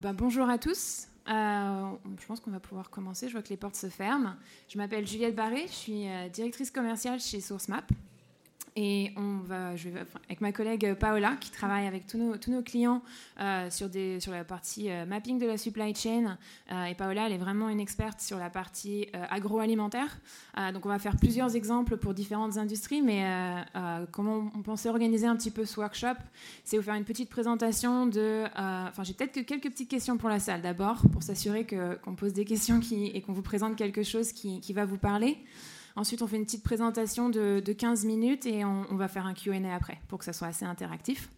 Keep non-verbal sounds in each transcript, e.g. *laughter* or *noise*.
Ben, bonjour à tous. Euh, je pense qu'on va pouvoir commencer. Je vois que les portes se ferment. Je m'appelle Juliette Barré, je suis euh, directrice commerciale chez SourceMap. Et on va, je vais, avec ma collègue Paola, qui travaille avec tous nos, clients euh, sur, la partie euh, mapping de la supply chain. Euh, et Paola, elle est vraiment une experte sur la partie agroalimentaire. donc, on va faire plusieurs exemples pour différentes industries. Mais comment on pensait organiser un petit peu ce workshop C'est vous faire une petite présentation de. Enfin, j'ai peut-être que quelques petites questions pour la salle d'abord, pour s'assurer qu'on pose des questions et qu'on vous présente quelque chose qui, qui va vous parler. Ensuite, on fait une petite présentation de, 15 minutes et on, va faire un QA après pour que ça soit assez interactif.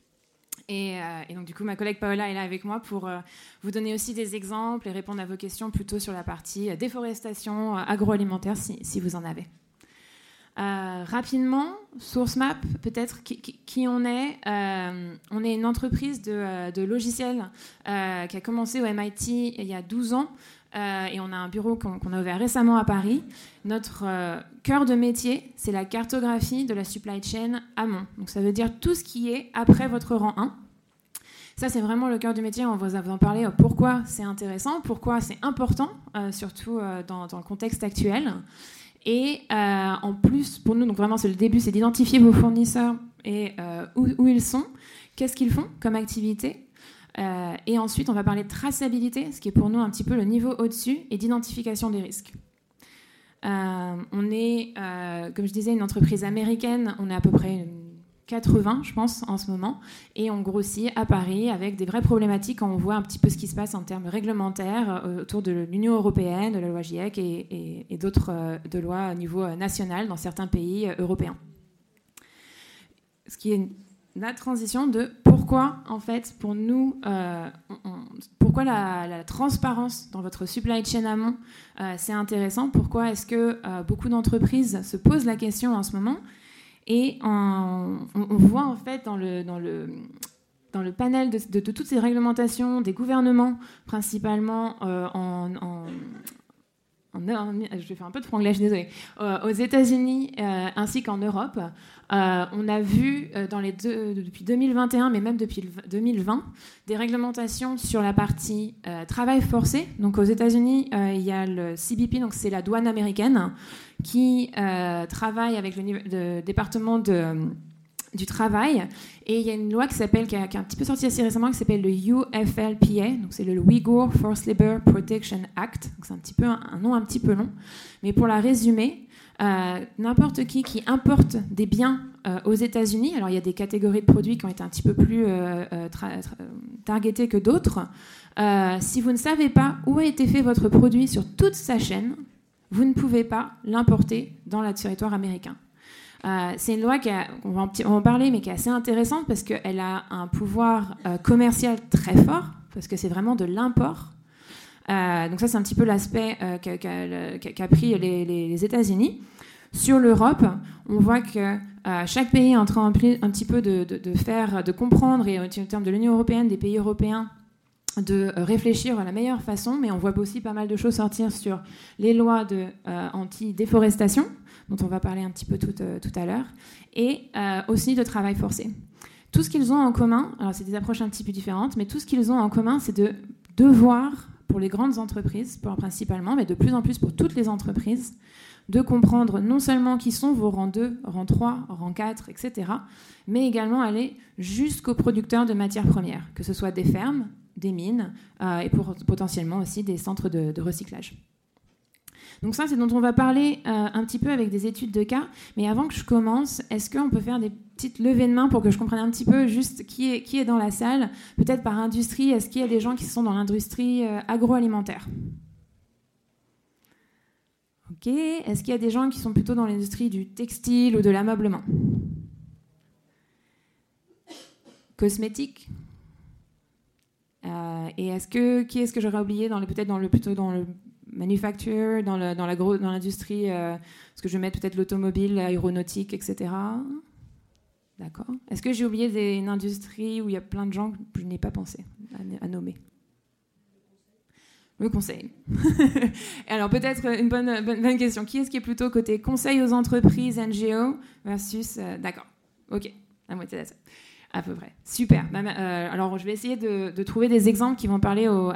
Euh, et, donc, du coup, ma collègue Paola est là avec moi pour euh, vous donner aussi des exemples et répondre à vos questions plutôt sur la partie euh, déforestation agroalimentaire si, vous en avez. rapidement, SourceMap, peut-être qui, on est. on est une entreprise de logiciels qui a commencé au MIT il y a 12 ans euh, et on a un bureau qu'on a ouvert récemment à Paris. Notre euh, cœur de métier, c'est la cartographie de la supply chain amont. Donc ça veut dire tout ce qui est après votre rang 1. Ça, c'est vraiment le cœur du métier. On va vous en parler pourquoi c'est intéressant, pourquoi c'est important, euh, surtout dans, le contexte actuel. Et en plus, pour nous, donc vraiment, c'est le début, c'est d'identifier vos fournisseurs et où, ils sont, qu'est-ce qu'ils font comme activité, euh, et ensuite, on va parler de traçabilité, ce qui est pour nous un petit peu le niveau au-dessus, et d'identification des risques. Euh, on est, euh, comme je disais, une entreprise américaine. On est à peu près 80, je pense, en ce moment. Et on grossit à Paris avec des vraies problématiques quand on voit un petit peu ce qui se passe en termes réglementaires autour de l'Union européenne, de la loi GIEC et, d'autres lois au niveau national dans certains pays européens. Ce qui est la transition de pourquoi, en fait, pour nous, euh, pourquoi la, transparence dans votre supply chain amont, euh, c'est intéressant? Pourquoi est-ce que euh, beaucoup d'entreprises se posent la question en ce moment? Et on, voit, en fait, dans le, dans le, dans le panel de, toutes ces réglementations des gouvernements, principalement en, je vais faire un peu de franglais, aux États-Unis ainsi qu'en Europe, euh, on a vu euh, les depuis 2021, mais même depuis 2020, des réglementations sur la partie euh, travail forcé. Donc aux États-Unis, il y a le CBP, donc c'est la douane américaine, qui travaille avec le, département du travail. Et il y a une loi qui s'appelle, qui, a, un petit peu sorti assez récemment, qui s'appelle le UFLPA, donc c'est le Uyghur Forced Labor Protection Act. c'est un un, nom un petit peu long, mais pour la résumer, euh, n'importe qui qui importe des biens euh, aux États-Unis, alors il y a des catégories de produits qui ont été un petit peu plus euh, targetées que d'autres, si vous ne savez pas où a été fait votre produit sur toute sa chaîne, vous ne pouvez pas l'importer dans le territoire américain. c'est une loi qui va en, parler, mais qui est assez intéressante parce qu'elle a un pouvoir commercial très fort, parce que c'est vraiment de l'import. Euh, donc ça, c'est un petit peu l'aspect euh, qu'a pris les, États-Unis. Sur l'Europe, on voit que euh, chaque pays est en train un, petit peu de, faire, de comprendre, et en termes de l'Union européenne, des pays européens, de réfléchir à la meilleure façon, mais on voit aussi pas mal de choses sortir sur les lois de anti-déforestation, dont on va parler un petit peu tout, tout à l'heure, et aussi de travail forcé. Tout ce qu'ils ont en commun, alors c'est des approches un petit peu différentes, mais tout ce qu'ils ont en commun, c'est de devoir pour les grandes entreprises, principalement, mais de plus en plus pour toutes les entreprises, de comprendre non seulement qui sont vos rangs 2, rangs 3, rangs 4, etc., mais également aller jusqu'aux producteurs de matières premières, que ce soit des fermes, des mines euh, et pour, potentiellement aussi des centres de recyclage. Donc ça, c'est dont on va parler euh, un petit peu avec des études de cas. Mais avant que je commence, est-ce qu'on peut faire des petites levées de main pour que je comprenne un petit peu juste qui est, qui est dans la salle Peut-être par industrie, est-ce qu'il y a des gens qui sont dans l'industrie euh, agroalimentaire? Ok. Est-ce qu'il y a des gens qui sont plutôt dans l'industrie du textile ou de l'ameublement? Cosmétique? Euh, et est-ce que qui est-ce que j'aurais oublié dans peut-être dans le plutôt dans le manufacture, dans l'industrie, dans euh, ce que je vais mettre peut-être l'automobile, l'aéronautique, etc. D'accord. Est-ce que j'ai oublié des, une industrie où il y a plein de gens que je n'ai pas pensé à, nommer? Le conseil. *laughs* Alors peut-être une bonne, question. Qui est-ce qui est plutôt côté conseil aux entreprises, NGO, versus... Euh, d'accord. Ok, la moitié de À peu près. Super. Bah, alors, je vais essayer de, trouver des exemples qui vont parler aux,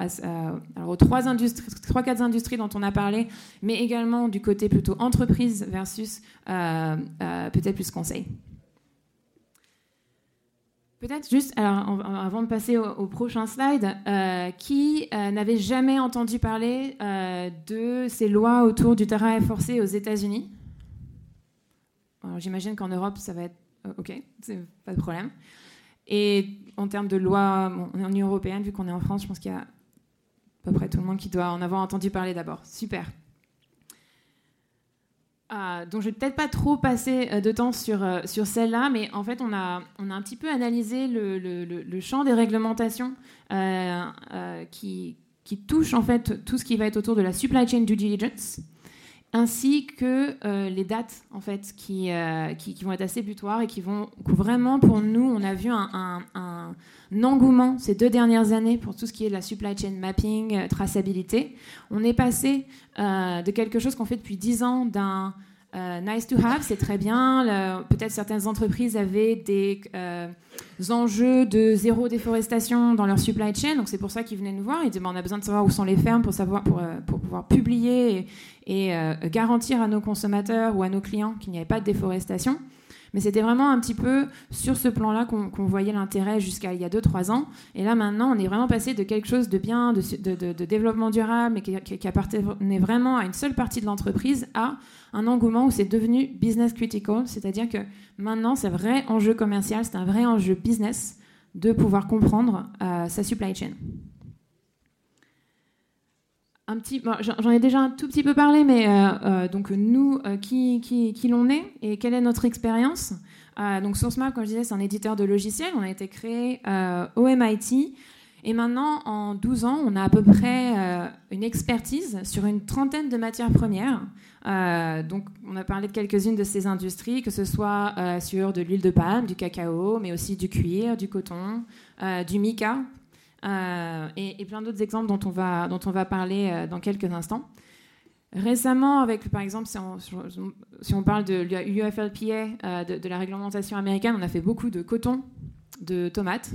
aux trois, industries, trois, quatre industries dont on a parlé, mais également du côté plutôt entreprise versus peut-être plus conseil. Peut-être juste, alors, avant de passer au, prochain slide, euh, qui euh, n'avait jamais entendu parler euh, de ces lois autour du travail forcé aux États-Unis? J'imagine qu'en Europe, ça va être OK, pas de problème. Et en termes de loi, on est en Union européenne, vu qu'on est en France, je pense qu'il y a à peu près tout le monde qui doit en avoir entendu parler d'abord. Super. Euh, donc je vais peut-être pas trop passer euh, de temps sur, euh, sur celle-là, mais en fait on a, on a un petit peu analysé le, champ des réglementations qui, qui touchent en fait tout ce qui va être autour de la supply chain due diligence ainsi que euh, les dates en fait euh, qui, qui, vont être assez butoirs et qui vont vraiment pour nous on a vu un, engouement ces deux dernières années pour tout ce qui est de la supply chain mapping euh, traçabilité. On est passé de quelque chose qu'on fait depuis dix ans d'un euh, nice to have, c'est très bien. Peut-être certaines entreprises avaient des euh, enjeux de zéro déforestation dans leur supply chain, donc c'est pour ça qu'ils venaient nous voir. Ils disaient on a besoin de savoir où sont les fermes pour, savoir, pour, euh, pouvoir publier et garantir à nos consommateurs ou à nos clients qu'il n'y avait pas de déforestation. Mais c'était vraiment un petit peu sur ce plan-là qu'on voyait l'intérêt jusqu'à il y a 2-3 ans. Et là, maintenant, on est vraiment passé de quelque chose de bien, de, développement durable, qui, qui, appartenait vraiment à une seule partie de l'entreprise, à un engouement où c'est devenu business critical. C'est-à-dire que maintenant, c'est un vrai enjeu commercial, c'est un vrai enjeu business de pouvoir comprendre euh, sa supply chain un petit, j'en ai déjà un tout petit peu parlé, mais euh, euh, donc nous, euh, qui, l'on est et quelle est notre expérience Donc SourceMap, comme je disais, c'est un éditeur de logiciels. On a été créé au MIT. Et maintenant, en 12 ans, on a à peu près une expertise sur une trentaine de matières premières. donc, on a parlé de quelques-unes de ces industries, que ce soit sur de l'huile de palme, du cacao, mais aussi du cuir, du coton, du mica, euh, et, plein d'autres exemples dont on va, dont on va parler euh, dans quelques instants. Récemment, avec par exemple, si on, parle de l'UFLPA, euh, de, la réglementation américaine, on a fait beaucoup de coton, de tomates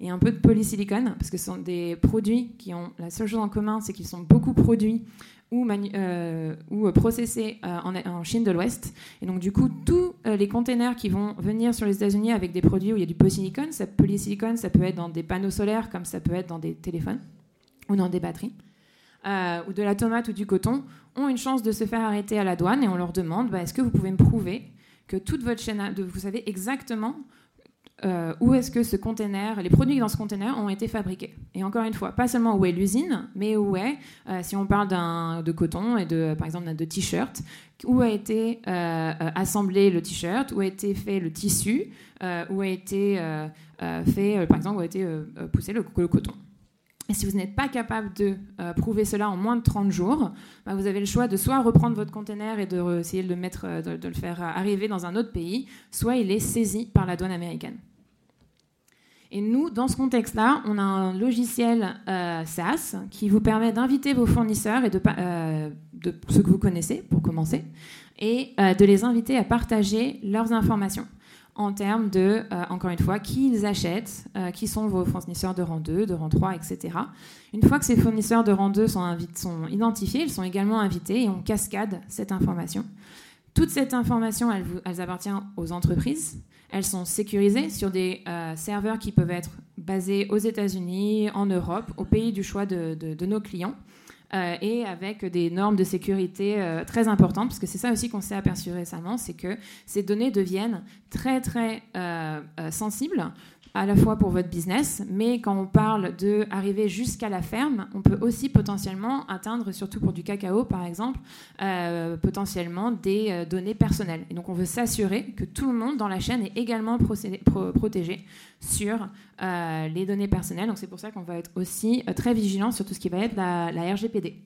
et un peu de polysilicone, parce que ce sont des produits qui ont la seule chose en commun, c'est qu'ils sont beaucoup produits ou, euh, ou processés euh, en, Chine de l'Ouest. Et donc, du coup, tous euh, les containers qui vont venir sur les États-Unis avec des produits où il y a du polysilicone, ça, ça peut être dans des panneaux solaires, comme ça peut être dans des téléphones ou dans des batteries, ou de la tomate ou du coton, ont une chance de se faire arrêter à la douane et on leur demande bah, est-ce que vous pouvez me prouver que toute votre chaîne, de, vous savez exactement euh, où est-ce que ce container, les produits dans ce container ont été fabriqués? Et encore une fois, pas seulement où est l'usine, mais où est, euh, si on parle de coton et de, par exemple, de t-shirt, où a été euh, assemblé le t-shirt, où a été fait le tissu, où a été fait, par exemple, où a été poussé le, coton. Et si vous n'êtes pas capable de prouver cela en moins de 30 jours, bah, vous avez le choix de soit reprendre votre container et de essayer de le, mettre, de le faire arriver dans un autre pays, soit il est saisi par la douane américaine. Et nous, dans ce contexte-là, on a un logiciel euh, SaaS qui vous permet d'inviter vos fournisseurs et de, euh, de, ceux que vous connaissez pour commencer, et euh, de les inviter à partager leurs informations en termes de, encore une fois, qui ils achètent, qui sont vos fournisseurs de rang 2, de rang 3, etc. Une fois que ces fournisseurs de rang 2 sont, sont identifiés, ils sont également invités et on cascade cette information. Toute cette information, elle, elle appartient aux entreprises. Elles sont sécurisées sur des euh, serveurs qui peuvent être basés aux États-Unis, en Europe, au pays du choix de, nos clients. Euh, et avec des normes de sécurité euh, très importantes, parce que c'est ça aussi qu'on s'est aperçu récemment, c'est que ces données deviennent très très sensibles à la fois pour votre business, mais quand on parle de arriver jusqu'à la ferme, on peut aussi potentiellement atteindre, surtout pour du cacao par exemple, euh, potentiellement des euh, données personnelles. Et donc on veut s'assurer que tout le monde dans la chaîne est également protégé sur euh, les données personnelles. Donc c'est pour ça qu'on va être aussi très vigilant sur tout ce qui va être la RGPD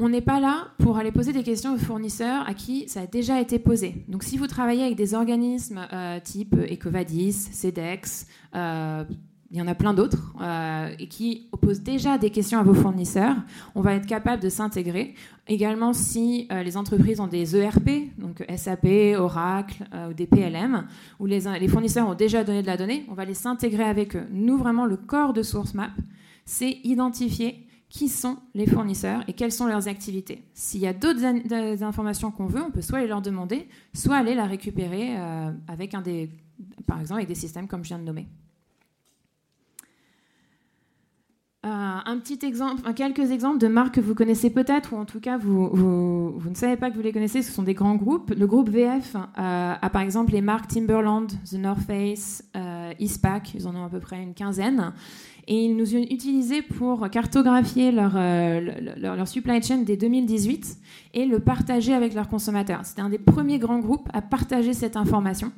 on n'est pas là pour aller poser des questions aux fournisseurs à qui ça a déjà été posé. Donc si vous travaillez avec des organismes euh, type Ecovadis, CEDEX, euh, il y en a plein d'autres, et qui posent déjà des questions à vos fournisseurs, on va être capable de s'intégrer. Également, si les entreprises ont des ERP, donc SAP, Oracle ou des PLM, où les, les fournisseurs ont déjà donné de la donnée, on va les s'intégrer avec eux. Nous, vraiment, le corps de SourceMap, c'est identifier qui sont les fournisseurs et quelles sont leurs activités. S'il y a d'autres informations qu'on veut, on peut soit aller leur demander, soit aller la récupérer euh, avec un des, par exemple avec des systèmes comme je viens de nommer. Euh, un petit exemple, quelques exemples de marques que vous connaissez peut-être, ou en tout cas vous, ne savez pas que vous les connaissez, ce sont des grands groupes. Le groupe VF euh, a par exemple les marques Timberland, The North Face, Eastpak, ils en ont à peu près une quinzaine et ils nous ont utilisé pour cartographier leur, euh, leur, supply chain dès 2018 et le partager avec leurs consommateurs. C'était un des premiers grands groupes à partager cette information.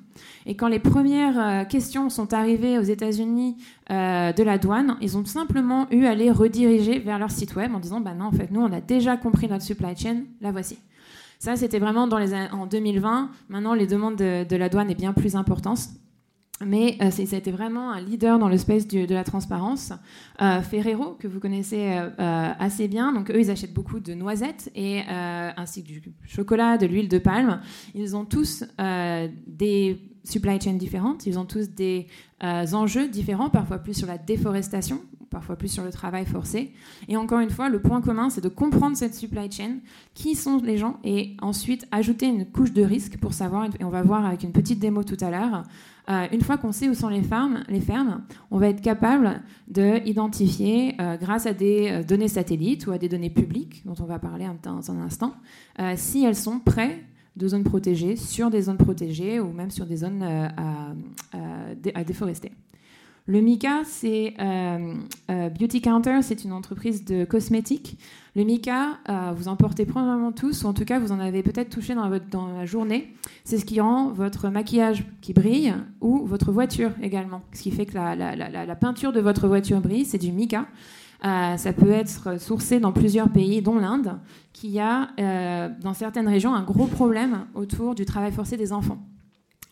Et quand les premières euh, questions sont arrivées aux États-Unis euh, de la douane, ils ont simplement eu à les rediriger vers leur site web en disant bah non, en fait, nous, on a déjà compris notre supply chain, la voici. Ça, c'était vraiment dans les, en 2020. Maintenant, les demandes de, de la douane est bien plus importante mais euh, ça a été vraiment un leader dans le space de la transparence. Euh, Ferrero, que vous connaissez euh, assez bien, donc eux, ils achètent beaucoup de noisettes et ainsi que du chocolat, de l'huile de palme. Ils ont tous des supply chains différentes, ils ont tous des enjeux différents, parfois plus sur la déforestation, parfois plus sur le travail forcé. Et encore une fois, le point commun, c'est de comprendre cette supply chain, qui sont les gens, et ensuite ajouter une couche de risque pour savoir, et on va voir avec une petite démo tout à l'heure, euh, une fois qu'on sait où sont les fermes, les fermes, on va être capable d'identifier, euh, grâce à des euh, données satellites ou à des données publiques, dont on va parler dans un instant, si elles sont près de zones protégées, sur des zones protégées ou même sur des zones à déforester. Le Mika, c'est euh, euh, Beauty Counter, c'est une entreprise de cosmétiques. Le Mika, euh, vous en portez probablement tous, ou en tout cas vous en avez peut-être touché dans, votre, dans la journée. C'est ce qui rend votre maquillage qui brille ou votre voiture également. Ce qui fait que la, la peinture de votre voiture brille, c'est du Mika. ça peut être sourcé dans plusieurs pays, dont l'Inde, qui a dans certaines régions un gros problème autour du travail forcé des enfants.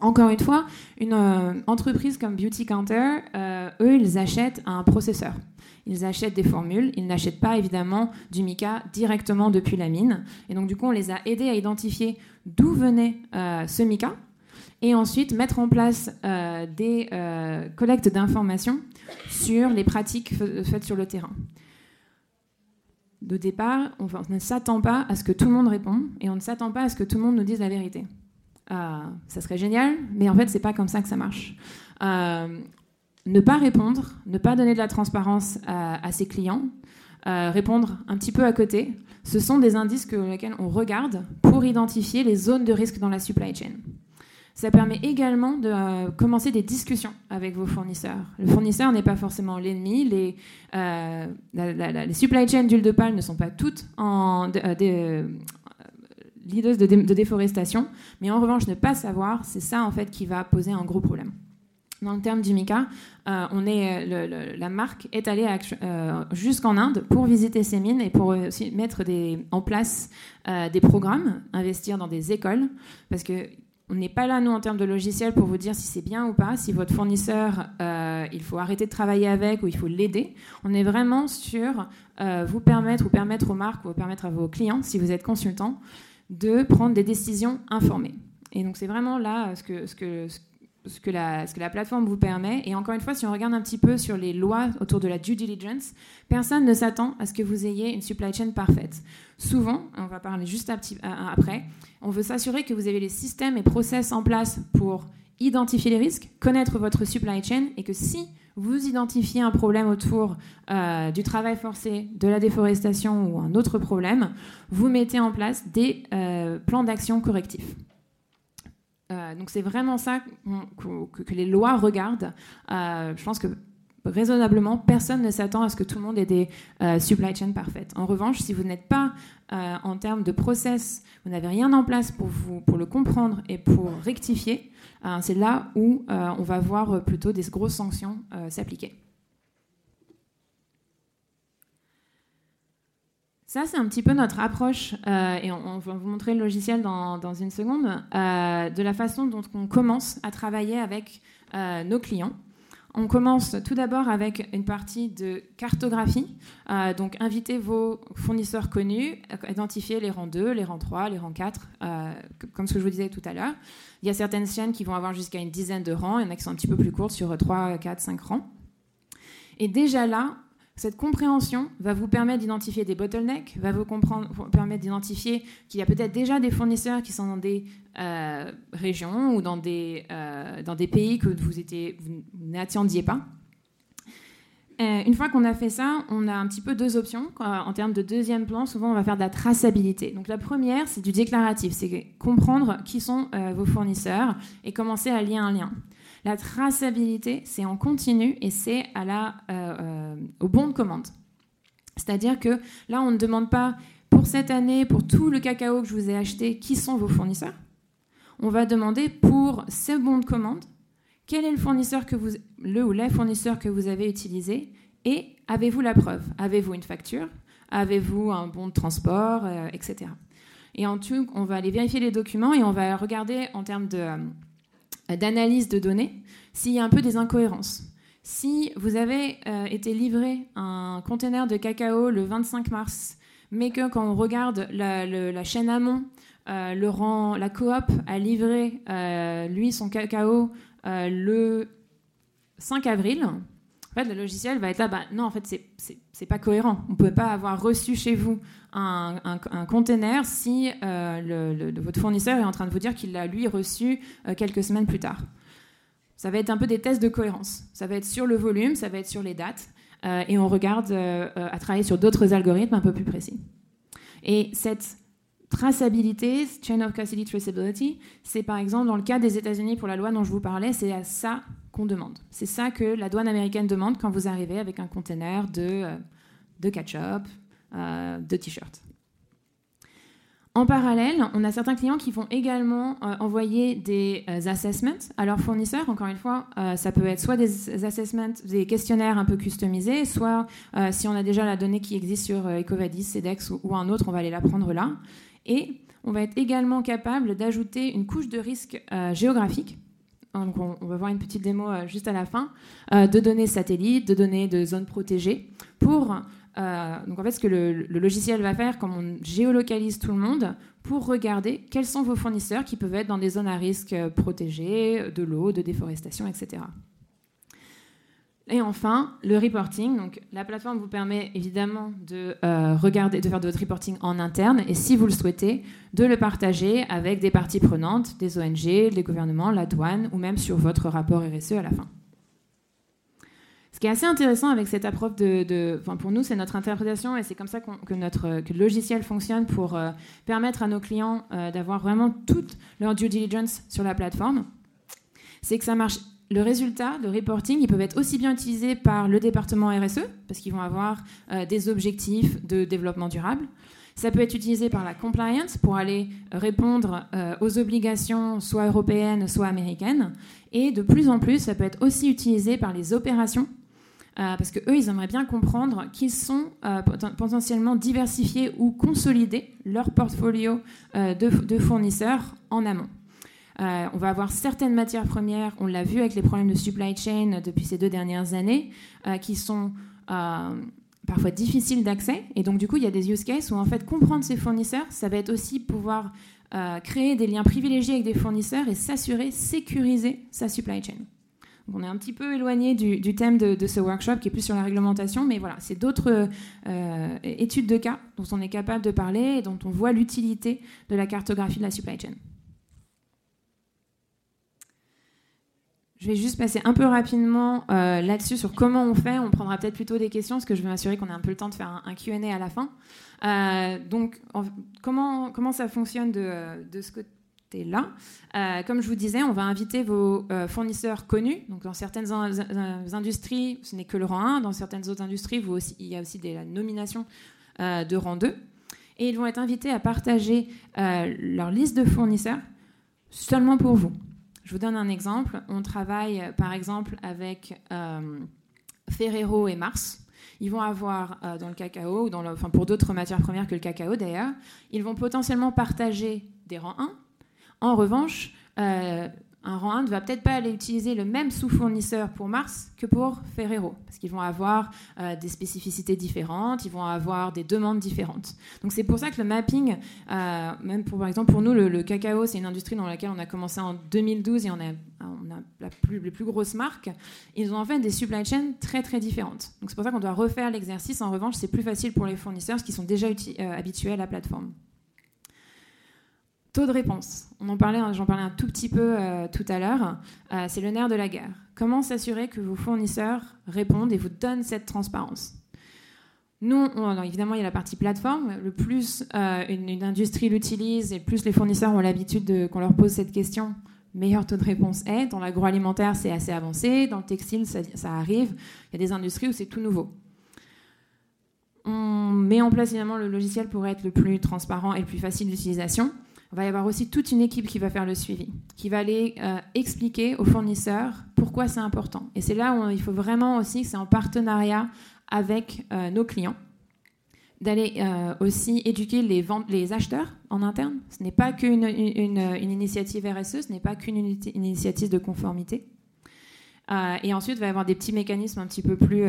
Encore une fois, une euh, entreprise comme Beauty Counter, euh, eux, ils achètent un processeur. Ils achètent des formules, ils n'achètent pas évidemment du mica directement depuis la mine. Et donc du coup, on les a aidés à identifier d'où venait euh, ce mica et ensuite mettre en place des collectes d'informations sur les pratiques faites sur le terrain. De départ, on ne s'attend pas à ce que tout le monde réponde et on ne s'attend pas à ce que tout le monde nous dise la vérité. Euh, ça serait génial, mais en fait, c'est pas comme ça que ça marche. Euh, ne pas répondre, ne pas donner de la transparence à, ses clients, euh, répondre un petit peu à côté, ce sont des indices que lesquels on regarde pour identifier les zones de risque dans la supply chain. Ça permet également de commencer des discussions avec vos fournisseurs. Le fournisseur n'est pas forcément l'ennemi. Les, supply chains d'huile de palme ne sont pas toutes en, déforestation, mais en revanche, ne pas savoir, c'est ça en fait qui va poser un gros problème. Dans le terme du MICA, euh, on est, la marque est allée euh, jusqu'en Inde pour visiter ces mines et pour aussi mettre en place euh, des programmes, investir dans des écoles, parce que on n'est pas là, nous, en termes de logiciel, pour vous dire si c'est bien ou pas, si votre fournisseur, il faut arrêter de travailler avec ou il faut l'aider. On est vraiment sur vous permettre ou permettre aux marques ou permettre à vos clients, si vous êtes consultant, de prendre des décisions informées. Et donc c'est vraiment là ce que, ce, que, ce, que la, ce que la plateforme vous permet. Et encore une fois, si on regarde un petit peu sur les lois autour de la due diligence, personne ne s'attend à ce que vous ayez une supply chain parfaite. Souvent, on va parler juste après, on veut s'assurer que vous avez les systèmes et process en place pour identifier les risques, connaître votre supply chain et que si vous identifiez un problème autour euh, du travail forcé, de la déforestation ou un autre problème, vous mettez en place des euh, plans d'action correctifs. Euh, donc c'est vraiment ça que, les lois regardent. je pense que raisonnablement, personne ne s'attend à ce que tout le monde ait des supply chains parfaites. En revanche, si vous n'êtes pas en termes de process, vous n'avez rien en place pour, vous, pour le comprendre et pour rectifier, euh, c'est là où euh, on va voir euh, plutôt des grosses sanctions s'appliquer. Ça, c'est un petit peu notre approche, et on, va vous montrer le logiciel dans, une seconde, de la façon dont on commence à travailler avec nos clients. On commence tout d'abord avec une partie de cartographie. Euh, donc, invitez vos fournisseurs connus, identifiez les rangs 2, les rangs 3, les rangs 4, euh, comme ce que je vous disais tout à l'heure. Il y a certaines chaînes qui vont avoir jusqu'à une dizaine de rangs, il y en a qui sont un petit peu plus courtes sur 3, 4, 5 rangs. Et déjà là, cette compréhension va vous permettre d'identifier des bottlenecks, va vous permettre d'identifier qu'il y a peut-être déjà des fournisseurs qui sont dans des euh, régions ou dans des, euh, dans des pays que vous, vous n'attendiez pas. Euh, une fois qu'on a fait ça, on a un petit peu deux options. En termes de deuxième plan, souvent on va faire de la traçabilité. Donc la première, c'est du déclaratif, c'est comprendre qui sont vos fournisseurs et commencer à lier un lien. La traçabilité, c'est en continu et c'est à la, euh, euh, au bon de commande. C'est-à-dire que là, on ne demande pas pour cette année, pour tout le cacao que je vous ai acheté, qui sont vos fournisseurs. On va demander pour ce bon de commande, quel est le fournisseur que vous, le ou que vous avez utilisé et avez-vous la preuve? Avez-vous une facture? Avez-vous un bon de transport, euh, etc. Et en tout, on va aller vérifier les documents et on va regarder en termes de d'analyse de données s'il y a un peu des incohérences. Si vous avez euh, été livré un conteneur de cacao le 25 mars, mais que quand on regarde la, chaîne amont, euh, le la coop a livré lui son cacao le 5 avril, en fait, le logiciel va être là, bah, non, en fait, c'est pas cohérent. On ne peut pas avoir reçu chez vous un, container si euh, votre fournisseur est en train de vous dire qu'il l'a, lui, reçu euh, quelques semaines plus tard. Ça va être un peu des tests de cohérence. Ça va être sur le volume, ça va être sur les dates, euh, et on regarde à travailler sur d'autres algorithmes un peu plus précis. Et cette traçabilité, chain of custody traceability, c'est par exemple dans le cas des États-Unis pour la loi dont je vous parlais, c'est à ça demande. C'est ça que la douane américaine demande quand vous arrivez avec un container de, euh, de ketchup, euh, de t-shirts. En parallèle, on a certains clients qui vont également euh, envoyer des assessments à leurs fournisseurs. Encore une fois, ça peut être soit des assessments, des questionnaires un peu customisés, soit si on a déjà la donnée qui existe sur Ecovadis, CEDEX ou, ou, un autre, on va aller la prendre là. Et on va être également capable d'ajouter une couche de risque géographique donc on, va voir une petite démo euh, juste à la fin, euh, de données satellites, de données de zones protégées, pour euh, donc en fait ce que le, le, logiciel va faire, comme on géolocalise tout le monde, pour regarder quels sont vos fournisseurs qui peuvent être dans des zones à risque protégées, de l'eau, de déforestation, etc. Et enfin, le reporting. Donc, la plateforme vous permet évidemment de euh, regarder, de faire de votre reporting en interne, et si vous le souhaitez, de le partager avec des parties prenantes, des ONG, les gouvernements, la douane, ou même sur votre rapport RSE à la fin. Ce qui est assez intéressant avec cette approche de, pour nous, c'est notre interprétation et c'est comme ça que, notre, logiciel fonctionne pour euh, permettre à nos clients euh, d'avoir vraiment toute leur due diligence sur la plateforme. C'est que ça marche le résultat, le reporting, ils peuvent être aussi bien utilisés par le département RSE, parce qu'ils vont avoir euh, des objectifs de développement durable. Ça peut être utilisé par la compliance pour aller répondre euh, aux obligations soit européennes, soit américaines. Et de plus en plus, ça peut être aussi utilisé par les opérations, euh, parce qu'eux, ils aimeraient bien comprendre qu'ils sont potentiellement diversifiés ou consolider leur portfolio de fournisseurs en amont. Euh, on va avoir certaines matières premières, on l'a vu avec les problèmes de supply chain depuis ces deux dernières années, euh, qui sont euh, parfois difficiles d'accès. Et donc, du coup, il y a des use cases où, en fait, comprendre ses fournisseurs, ça va être aussi pouvoir créer des liens privilégiés avec des fournisseurs et s'assurer, sécuriser sa supply chain. on est un petit peu éloigné du, thème de, ce workshop qui est plus sur la réglementation, mais voilà, c'est d'autres études de cas dont on est capable de parler et dont on voit l'utilité de la cartographie de la supply chain. Je vais juste passer un peu rapidement euh, là-dessus sur comment on fait. On prendra peut-être plutôt des questions parce que je veux m'assurer qu'on ait un peu le temps de faire un, Q&A à la fin. Euh, donc, comment, comment ça fonctionne de, de ce côté-là? Euh, Comme je vous disais, on va inviter vos fournisseurs connus. Donc, dans certaines industries, ce n'est que le rang 1. Dans certaines autres industries, vous aussi, il y a aussi des nominations de rang 2. Et ils vont être invités à partager leur liste de fournisseurs seulement pour vous. Je vous donne un exemple. On travaille euh, par exemple avec euh, Ferrero et Mars. Ils vont avoir euh, dans le cacao, ou dans enfin pour d'autres matières premières que le cacao d'ailleurs, ils vont potentiellement partager des rangs 1. En revanche, un rang 1 ne va peut-être pas aller utiliser le même sous-fournisseur pour Mars que pour Ferrero, parce qu'ils vont avoir euh, des spécificités différentes, ils vont avoir des demandes différentes. Donc c'est pour ça que le mapping, euh, même pour, par exemple pour nous, le, cacao, c'est une industrie dans laquelle on a commencé en 2012 et on a, on a la plus, les plus grosses marques, ils ont en fait des supply chains très très différentes. Donc c'est pour ça qu'on doit refaire l'exercice. En revanche, c'est plus facile pour les fournisseurs qui sont déjà euh, habitués à la plateforme. Taux de réponse. On en parlait, j'en parlais un tout petit peu euh, tout à l'heure. Euh, c'est le nerf de la guerre. Comment s'assurer que vos fournisseurs répondent et vous donnent cette transparence? Nous, évidemment, il y a la partie plateforme. Le plus euh, une, industrie l'utilise et plus les fournisseurs ont l'habitude qu'on leur pose cette question, meilleur taux de réponse est. Dans l'agroalimentaire, c'est assez avancé. Dans le textile, ça, ça arrive. Il y a des industries où c'est tout nouveau. On met en place évidemment le logiciel pour être le plus transparent et le plus facile d'utilisation. Il va y avoir aussi toute une équipe qui va faire le suivi, qui va aller euh, expliquer aux fournisseurs pourquoi c'est important. Et c'est là où il faut vraiment aussi que c'est en partenariat avec euh, nos clients, d'aller euh, aussi éduquer les, acheteurs en interne. Ce n'est pas qu'une une, initiative RSE, ce n'est pas qu'une initiative de conformité. et ensuite, il va y avoir des petits mécanismes un petit peu plus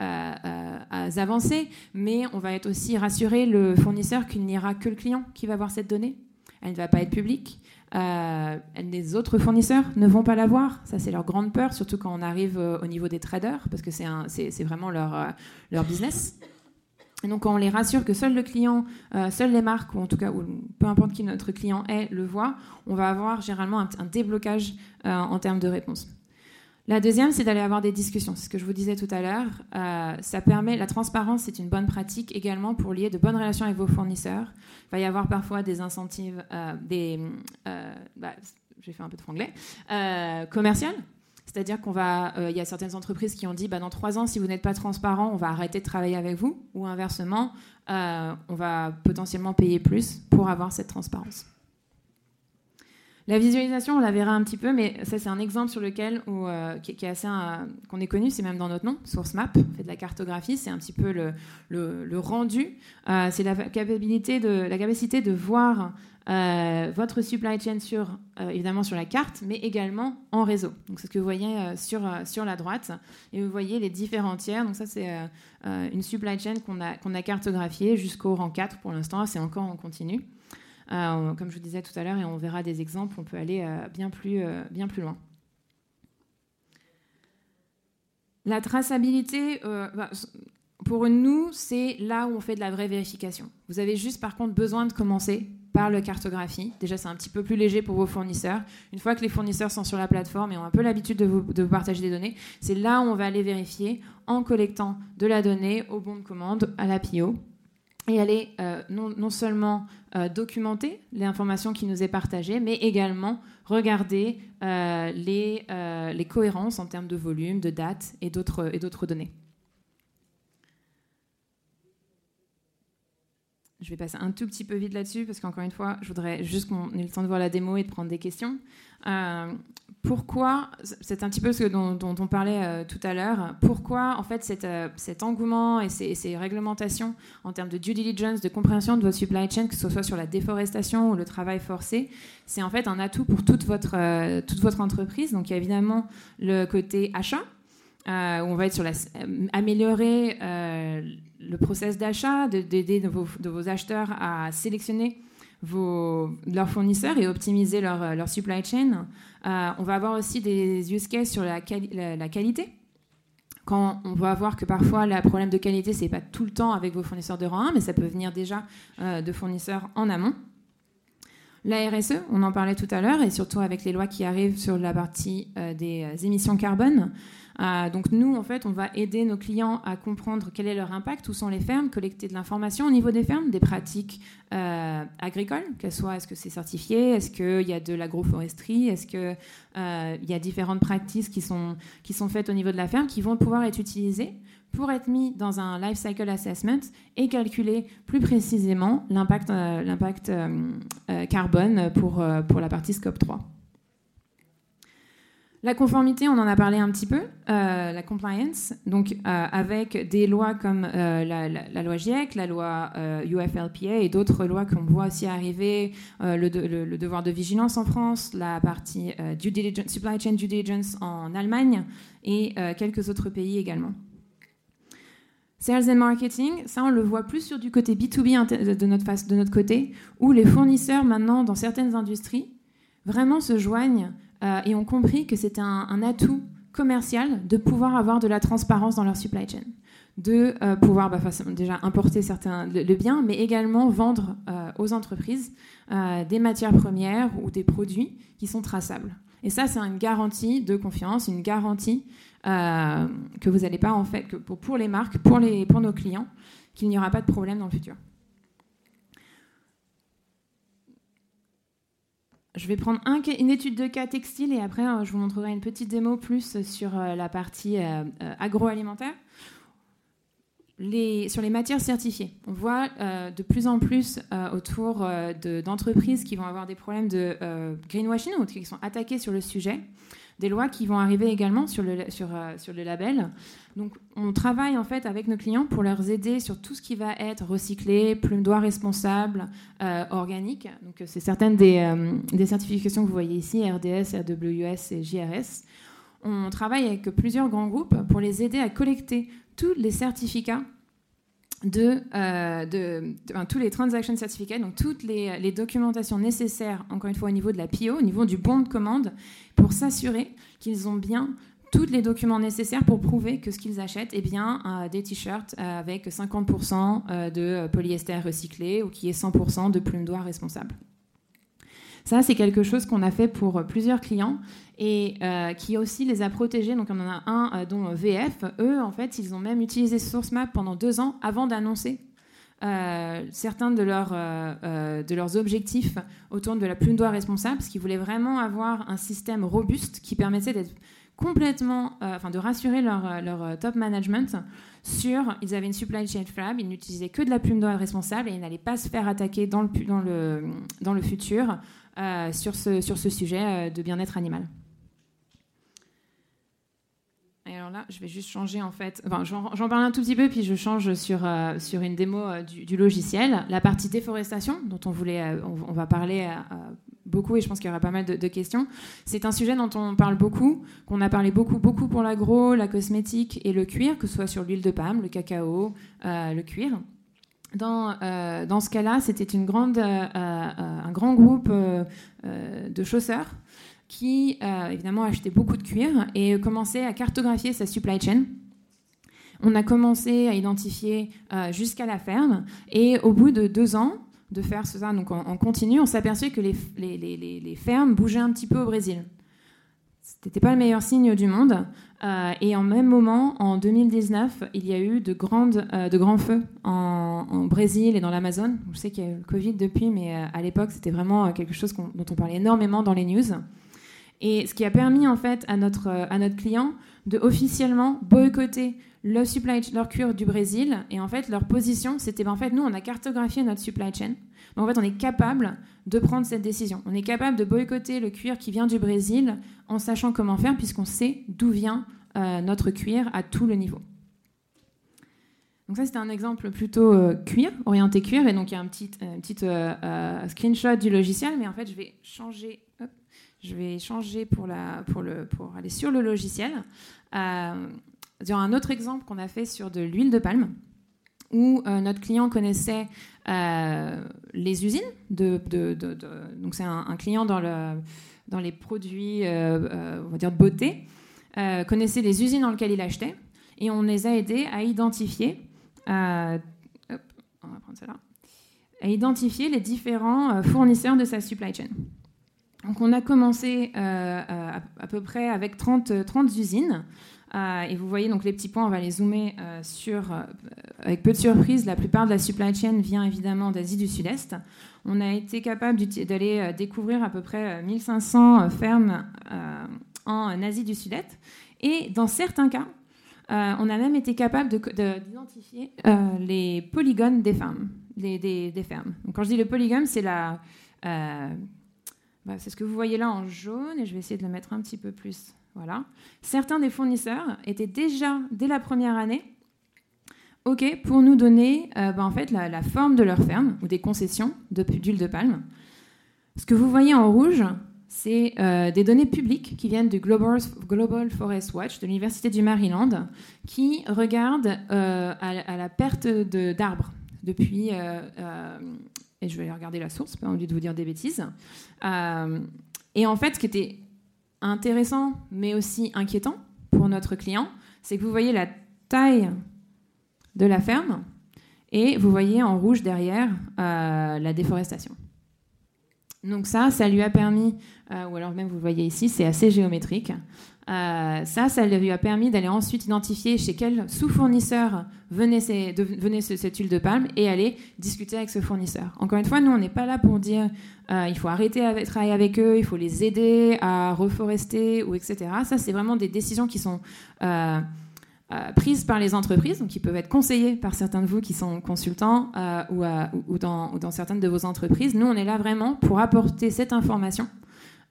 avancés, mais on va être aussi rassurer le fournisseur qu'il n'y aura que le client qui va avoir cette donnée elle ne va pas être publique. Euh, les autres fournisseurs ne vont pas l'avoir. Ça, c'est leur grande peur, surtout quand on arrive euh, au niveau des traders, parce que c'est vraiment leur, euh, business. Et donc, quand on les rassure que seul le client, seules les marques, ou en tout cas, peu importe qui notre client est, le voit, on va avoir généralement un déblocage en termes de réponse. La deuxième, c'est d'aller avoir des discussions. C'est ce que je vous disais tout à l'heure. Euh, ça permet, la transparence, c'est une bonne pratique également pour lier de bonnes relations avec vos fournisseurs. Il va y avoir parfois des incentives, euh, des, euh, bah, j'ai fait un peu de franglais, commerciales. C'est-à-dire qu'on y a certaines entreprises qui ont dit, bah, dans trois ans, si vous n'êtes pas transparent, on va arrêter de travailler avec vous. Ou inversement, on va potentiellement payer plus pour avoir cette transparence. La visualisation, on la verra un petit peu, mais ça c'est un exemple sur lequel euh, qui, est assez qu'on est connu, c'est même dans notre nom, Source Map. On fait de la cartographie, c'est un petit peu le, rendu. Euh, c'est la capacité de voir euh, votre supply chain sur évidemment sur la carte, mais également en réseau. Donc c'est ce que vous voyez sur sur la droite et vous voyez les différents tiers. Donc ça c'est une supply chain qu'on a qu'on a cartographiée jusqu'au rang 4 pour l'instant. C'est encore en continu. Euh, comme je vous disais tout à l'heure, et on verra des exemples, on peut aller euh, bien, plus, euh, bien plus loin. La traçabilité, bah, pour nous, c'est là où on fait de la vraie vérification. Vous avez juste par contre besoin de commencer par le cartographie. Déjà, c'est un petit peu plus léger pour vos fournisseurs. Une fois que les fournisseurs sont sur la plateforme et ont un peu l'habitude de vous, de vous partager des données, c'est là où on va aller vérifier en collectant de la donnée au bon de commande, à la Et aller euh, non, seulement euh, documenter l'information qui nous est partagée, mais également regarder euh, les, les, cohérences en termes de volume, de date et d'autres données. Je vais passer un tout petit peu vite là-dessus parce qu'encore une fois, je voudrais juste qu'on ait le temps de voir la démo et de prendre des questions. Euh, pourquoi, c'est un petit peu ce dont, on parlait euh, tout à l'heure, pourquoi en fait euh, cet engouement et ces, réglementations en termes de due diligence, de compréhension de votre supply chain, que ce soit sur la déforestation ou le travail forcé, c'est en fait un atout pour toute votre, toute votre entreprise. Donc il y a évidemment le côté achat, où on va être sur la, améliorer le process d'achat, d'aider de, de, vos acheteurs à sélectionner leurs fournisseurs et optimiser leur, leur supply chain. Euh, on va avoir aussi des use cases sur la, qualité. Quand on va voir que parfois le problème de qualité, c'est pas tout le temps avec vos fournisseurs de rang 1, mais ça peut venir déjà euh, de fournisseurs en amont. La RSE, on en parlait tout à l'heure, et surtout avec les lois qui arrivent sur la partie euh, des émissions carbone. Euh, donc nous, en fait, on va aider nos clients à comprendre quel est leur impact, où sont les fermes, collecter de l'information au niveau des fermes, des pratiques euh, agricoles, qu'elles soient, est-ce que c'est certifié, est-ce qu'il y a de l'agroforesterie, est-ce qu'il euh, y a différentes pratiques qui sont, qui sont faites au niveau de la ferme, qui vont pouvoir être utilisées pour être mis dans un life cycle assessment et calculer plus précisément l'impact carbone pour, pour la partie scope 3. La conformité, on en a parlé un petit peu, euh, la compliance, donc euh, avec des lois comme euh, la, loi GIEC, la loi UFLPA et d'autres lois qu'on voit aussi arriver, le, devoir de vigilance en France, la partie supply chain due diligence en Allemagne et quelques autres pays également. Sales and marketing, ça on le voit plus sur du côté B2B de notre, de notre côté, où les fournisseurs maintenant dans certaines industries vraiment se joignent euh, et ont compris que c'était un, atout commercial de pouvoir avoir de la transparence dans leur supply chain, de euh, pouvoir bah, déjà importer certains le, bien, mais également vendre euh, aux entreprises des matières premières ou des produits qui sont traçables. Et ça, c'est une garantie de confiance, une garantie que vous n'allez pas en fait que pour, pour les marques, pour, les, pour nos clients, qu'il n'y aura pas de problème dans le futur. Je vais prendre une étude de cas textile et après euh, je vous montrerai une petite démo plus sur euh, la partie euh, agroalimentaire. sur les matières certifiées, on voit de plus en plus autour d'entreprises qui vont avoir des problèmes de greenwashing ou qui sont attaquées sur le sujet des lois qui vont arriver également sur le, sur, euh, sur label. Donc, on travaille en fait avec nos clients pour leur aider sur tout ce qui va être recyclé, plume d'oie responsable, euh, organique. Donc, c'est certaines des, euh, des, certifications que vous voyez ici, RDS, RWS et JRS. On travaille avec plusieurs grands groupes pour les aider à collecter tous les certificats de, euh, tous les transaction certificates, donc toutes les, documentations nécessaires, encore une fois au niveau de la PO, au niveau du bon de commande, pour s'assurer qu'ils ont bien tous les documents nécessaires pour prouver que ce qu'ils achètent est bien euh, des t-shirts euh, avec 50% de polyester recyclé ou qui est 100% de plume d'oie responsable. Ça, c'est quelque chose qu'on a fait pour plusieurs clients et euh, qui aussi les a protégés. Donc on en a un euh, dont VF, eux en fait ils ont même utilisé SourceMap pendant deux ans avant d'annoncer euh, certains de leurs, objectifs autour de la plume d'oie responsable, parce qu'ils voulaient vraiment avoir un système robuste qui permettait d'être complètement, enfin de rassurer leur, top management sur, ils avaient une supply chain fab, ils n'utilisaient que de la plume d'oie responsable et ils n'allaient pas se faire attaquer dans le futur sur, ce, sur ce sujet de bien-être animal. Et alors là, je vais juste changer en fait. Enfin, j'en parle un tout petit peu, puis je change sur, euh, sur une démo euh, du, logiciel. La partie déforestation, dont on, voulait, euh, on, va parler beaucoup, et je pense qu'il y aura pas mal de, questions. C'est un sujet dont on parle beaucoup, qu'on a parlé beaucoup, beaucoup pour l'agro, la cosmétique et le cuir, que ce soit sur l'huile de palme, le cacao, le cuir. Dans, dans ce cas-là, c'était une grande, un grand groupe de chausseurs qui euh, évidemment achetait beaucoup de cuir et commençait à cartographier sa supply chain. On a commencé à identifier euh, jusqu'à la ferme et au bout de deux ans de faire ça donc en, continu, on s'aperçut que les, fermes bougeaient un petit peu au Brésil. Ce n'était pas le meilleur signe du monde. Euh, et en même moment, en 2019, il y a eu de, grandes, de grands feux en, Brésil et dans l'Amazone. Je sais qu'il y a eu le Covid depuis, mais à l'époque, c'était vraiment quelque chose dont on parlait énormément dans les news. Et ce qui a permis en fait à notre, euh, à notre client de officiellement boycotter le supply, leur cuir du Brésil. Et en fait, leur position, c'était ben, en fait, nous, on a cartographié notre supply chain. Donc en fait, on est capable de prendre cette décision. On est capable de boycotter le cuir qui vient du Brésil en sachant comment faire, puisqu'on sait d'où vient euh, notre cuir à tout le niveau. Donc ça, c'était un exemple plutôt euh, cuir, orienté cuir. Et donc, il y a un petit, screenshot du logiciel. Mais en fait, je vais changer... Je vais changer pour, la, pour, le, pour aller sur le logiciel. Un autre exemple qu'on a fait sur de l'huile de palme, où euh, notre client connaissait euh, les usines. Donc c'est un, client dans, le, dans les produits euh, on va dire de beauté, connaissait les usines dans lesquelles il achetait, et on les a aidés à identifier. À identifier les différents fournisseurs de sa supply chain. Donc on a commencé à, peu près avec 30, 30 usines. Euh, et vous voyez donc les petits points, on va les zoomer sur, avec peu de surprise, la plupart de la supply chain vient évidemment d'Asie du Sud-Est. On a été capable d'aller découvrir à peu près 1500 fermes en Asie du Sud-Est. Et dans certains cas, on a même été capable d'identifier les polygones des fermes. Des, des, fermes. Donc, quand je dis le polygone, c'est la, bah, c'est ce que vous voyez là en jaune, et je vais essayer de le mettre un petit peu plus Voilà. Certains des fournisseurs étaient déjà, dès la première année, OK pour nous donner ben, en fait, la, forme de leur ferme ou des concessions d'huile de, palme. Ce que vous voyez en rouge, c'est euh, des données publiques qui viennent du Global, Forest Watch de l'Université du Maryland, qui regarde euh, à, la perte d'arbres depuis, et je vais regarder la source, pas envie de vous dire des bêtises. et en fait, ce qui était intéressant, mais aussi inquiétant pour notre client, c'est que vous voyez la taille de la ferme et vous voyez en rouge derrière euh, la déforestation. Donc ça, ça lui a permis, euh, ou alors même vous voyez ici, c'est assez géométrique. Euh, ça, ça lui a permis d'aller ensuite identifier chez quel sous-fournisseur venait, cette huile de palme et aller discuter avec ce fournisseur. Encore une fois, nous, on n'est pas là pour dire il faut arrêter de travailler avec eux, il faut les aider à reforester ou etc. Ça, c'est vraiment des décisions qui sont euh, prises par les entreprises, donc qui peuvent être conseillées par certains de vous qui sont consultants euh, euh, ou, dans, certaines de vos entreprises. Nous, on est là vraiment pour apporter cette information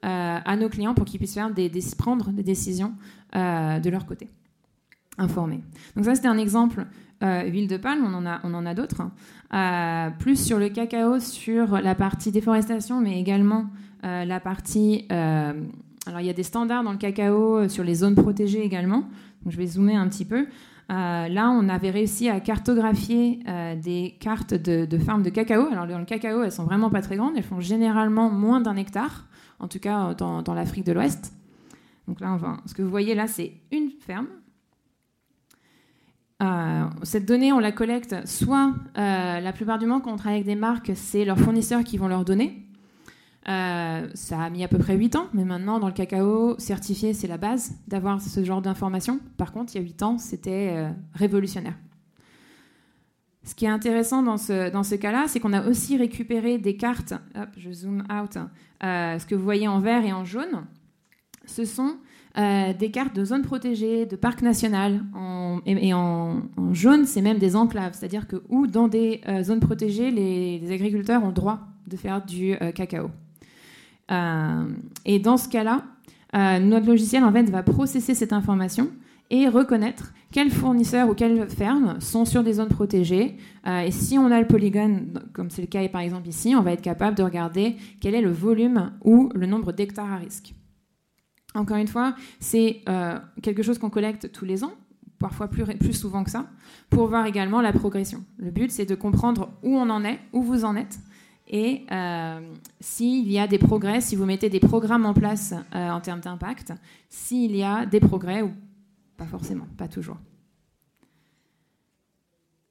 à nos clients pour qu'ils puissent faire prendre des décisions de leur côté, informés. Donc ça, c'était un exemple huile de palme, on en a, on en a d'autres. plus sur le cacao, sur la partie déforestation, mais également la partie... alors il y a des standards dans le cacao sur les zones protégées également je vais zoomer un petit peu. Euh, là, on avait réussi à cartographier euh, des cartes de, fermes de cacao. Alors, dans le cacao, elles sont vraiment pas très grandes. Elles font généralement moins d'un hectare, en tout cas dans, l'Afrique de l'Ouest. Donc là, ce que vous voyez là, c'est une ferme. Euh, cette donnée, on la collecte soit la plupart du temps quand on travaille avec des marques, c'est leurs fournisseurs qui vont leur donner. Euh, ça a mis à peu près 8 ans, mais maintenant, dans le cacao, certifié, c'est la base d'avoir ce genre d'informations. Par contre, il y a 8 ans, c'était euh, révolutionnaire. Ce qui est intéressant dans ce, dans ce cas-là, c'est qu'on a aussi récupéré des cartes. Hop, je zoom out. Euh, ce que vous voyez en vert et en jaune, ce sont des cartes de zones protégées, de parcs nationaux. et, en, jaune, c'est même des enclaves. C'est-à-dire que où dans des zones protégées, les, les, agriculteurs ont droit de faire du cacao. Euh, et dans ce cas-là, euh, notre logiciel en fait va processer cette information et reconnaître quels fournisseurs ou quelles fermes sont sur des zones protégées. Euh, et si on a le polygone, comme c'est le cas par exemple ici, on va être capable de regarder quel est le volume ou le nombre d'hectares à risque. Encore une fois, c'est quelque chose qu'on collecte tous les ans, parfois plus, plus souvent que ça, pour voir également la progression. Le but, c'est de comprendre où on en est, où vous en êtes, et euh, s'il y a des progrès, si vous mettez des programmes en place euh, en termes d'impact, s'il y a des progrès ou pas forcément, pas toujours.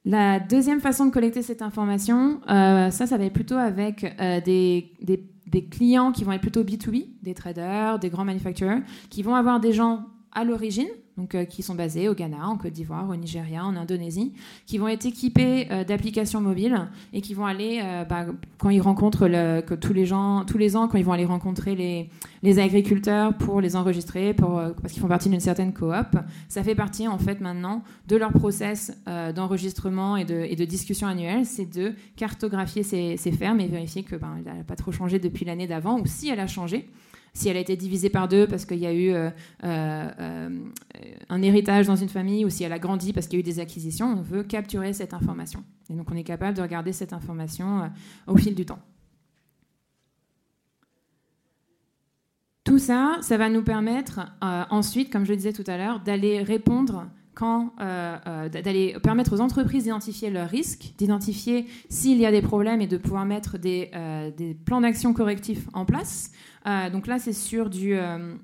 La deuxième façon de collecter cette information, euh, ça, ça va être plutôt avec des, des, clients qui vont être plutôt B2B, des traders, des grands manufacturers, qui vont avoir des gens à l'origine, donc, euh, qui sont basés au Ghana, en Côte d'Ivoire, au Nigeria, en Indonésie, qui vont être équipés euh, d'applications mobiles et qui vont aller, euh, bah, quand ils rencontrent le, que tous les gens, tous les ans, quand ils vont aller rencontrer les, les agriculteurs pour les enregistrer, parce qu'ils font partie d'une certaine coop, ça fait partie en fait maintenant de leur process d'enregistrement et de, et de, discussion annuelle, c'est de cartographier ces, ces, fermes et vérifier que ben, n'a pas trop changé depuis l'année d'avant, ou si elle a changé si elle a été divisée par deux parce qu'il y a eu euh, euh, euh, un héritage dans une famille ou si elle a grandi parce qu'il y a eu des acquisitions, on veut capturer cette information. Et donc on est capable de regarder cette information au fil du temps. Tout ça, ça va nous permettre ensuite, comme je le disais tout à l'heure, d'aller répondre quand, d'aller permettre aux entreprises d'identifier leurs risques, d'identifier s'il y a des problèmes et de pouvoir mettre des, des plans d'action correctifs en place donc là, c'est sur, du, euh,